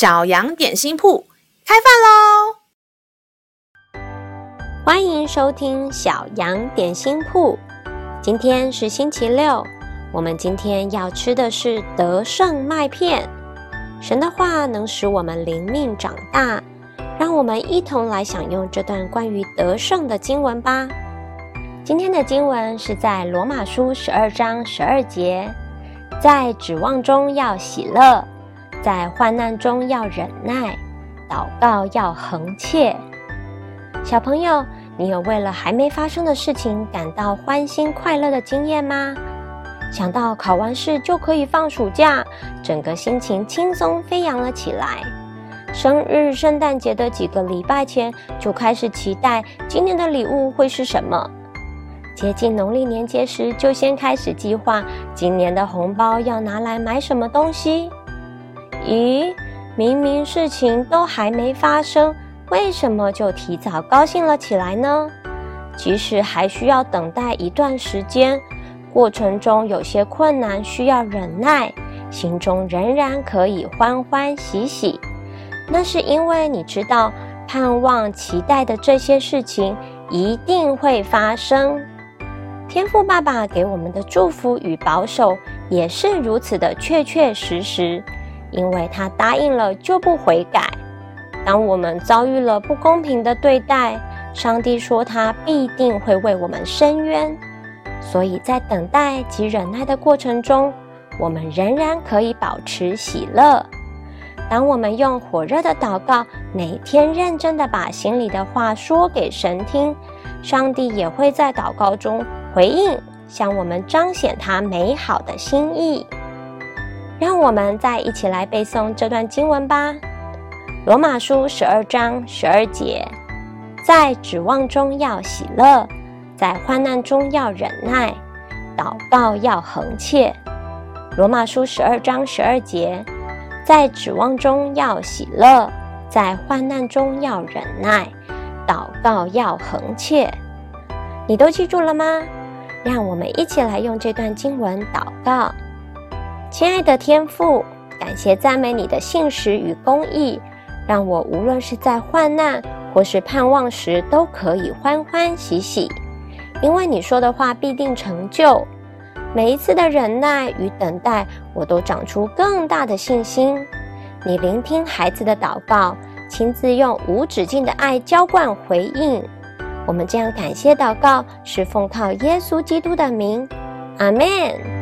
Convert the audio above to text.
小羊点心铺开饭喽！欢迎收听小羊点心铺。今天是星期六，我们今天要吃的是得胜麦片。神的话能使我们灵命长大，让我们一同来享用这段关于得胜的经文吧。今天的经文是在罗马书十二章十二节，在指望中要喜乐，在患难中要忍耐，祷告要恒切。小朋友，你有为了还没发生的事情感到欢欣快乐的经验吗？想到考完试就可以放暑假，整个心情轻松飞扬了起来。生日、圣诞节的几个礼拜前就开始期待今年的礼物会是什么。接近农历年节时，就先开始计划今年的红包要拿来买什么东西。咦，明明事情都还没发生，为什么就提早高兴了起来呢？即使还需要等待一段时间。过程中有些困难，需要忍耐，心中仍然可以欢欢喜喜。那是因为你知道，盼望、期待的这些事情一定会发生。天赋爸爸给我们的祝福与保守也是如此的确确实实，因为他答应了就不悔改。当我们遭遇了不公平的对待，上帝说他必定会为我们伸冤。所以在等待及忍耐的过程中，我们仍然可以保持喜乐。当我们用火热的祷告，每天认真地把心里的话说给神听，上帝也会在祷告中回应，向我们彰显他美好的心意。让我们再一起来背诵这段经文吧，《罗马书》十二章十二节，在指望中要喜乐。在患难中要忍耐，祷告要恒切。罗马书十二章十二节，在指望中要喜乐，在患难中要忍耐，祷告要恒切。你都记住了吗？让我们一起来用这段经文祷告。亲爱的天父，感谢赞美你的信实与公义，让我无论是在患难或是盼望时，都可以欢欢喜喜。因为你说的话必定成就，每一次的忍耐与等待，我都长出更大的信心。你聆听孩子的祷告，亲自用无止境的爱浇灌回应。我们这样感谢祷告，是奉靠耶稣基督的名，阿门。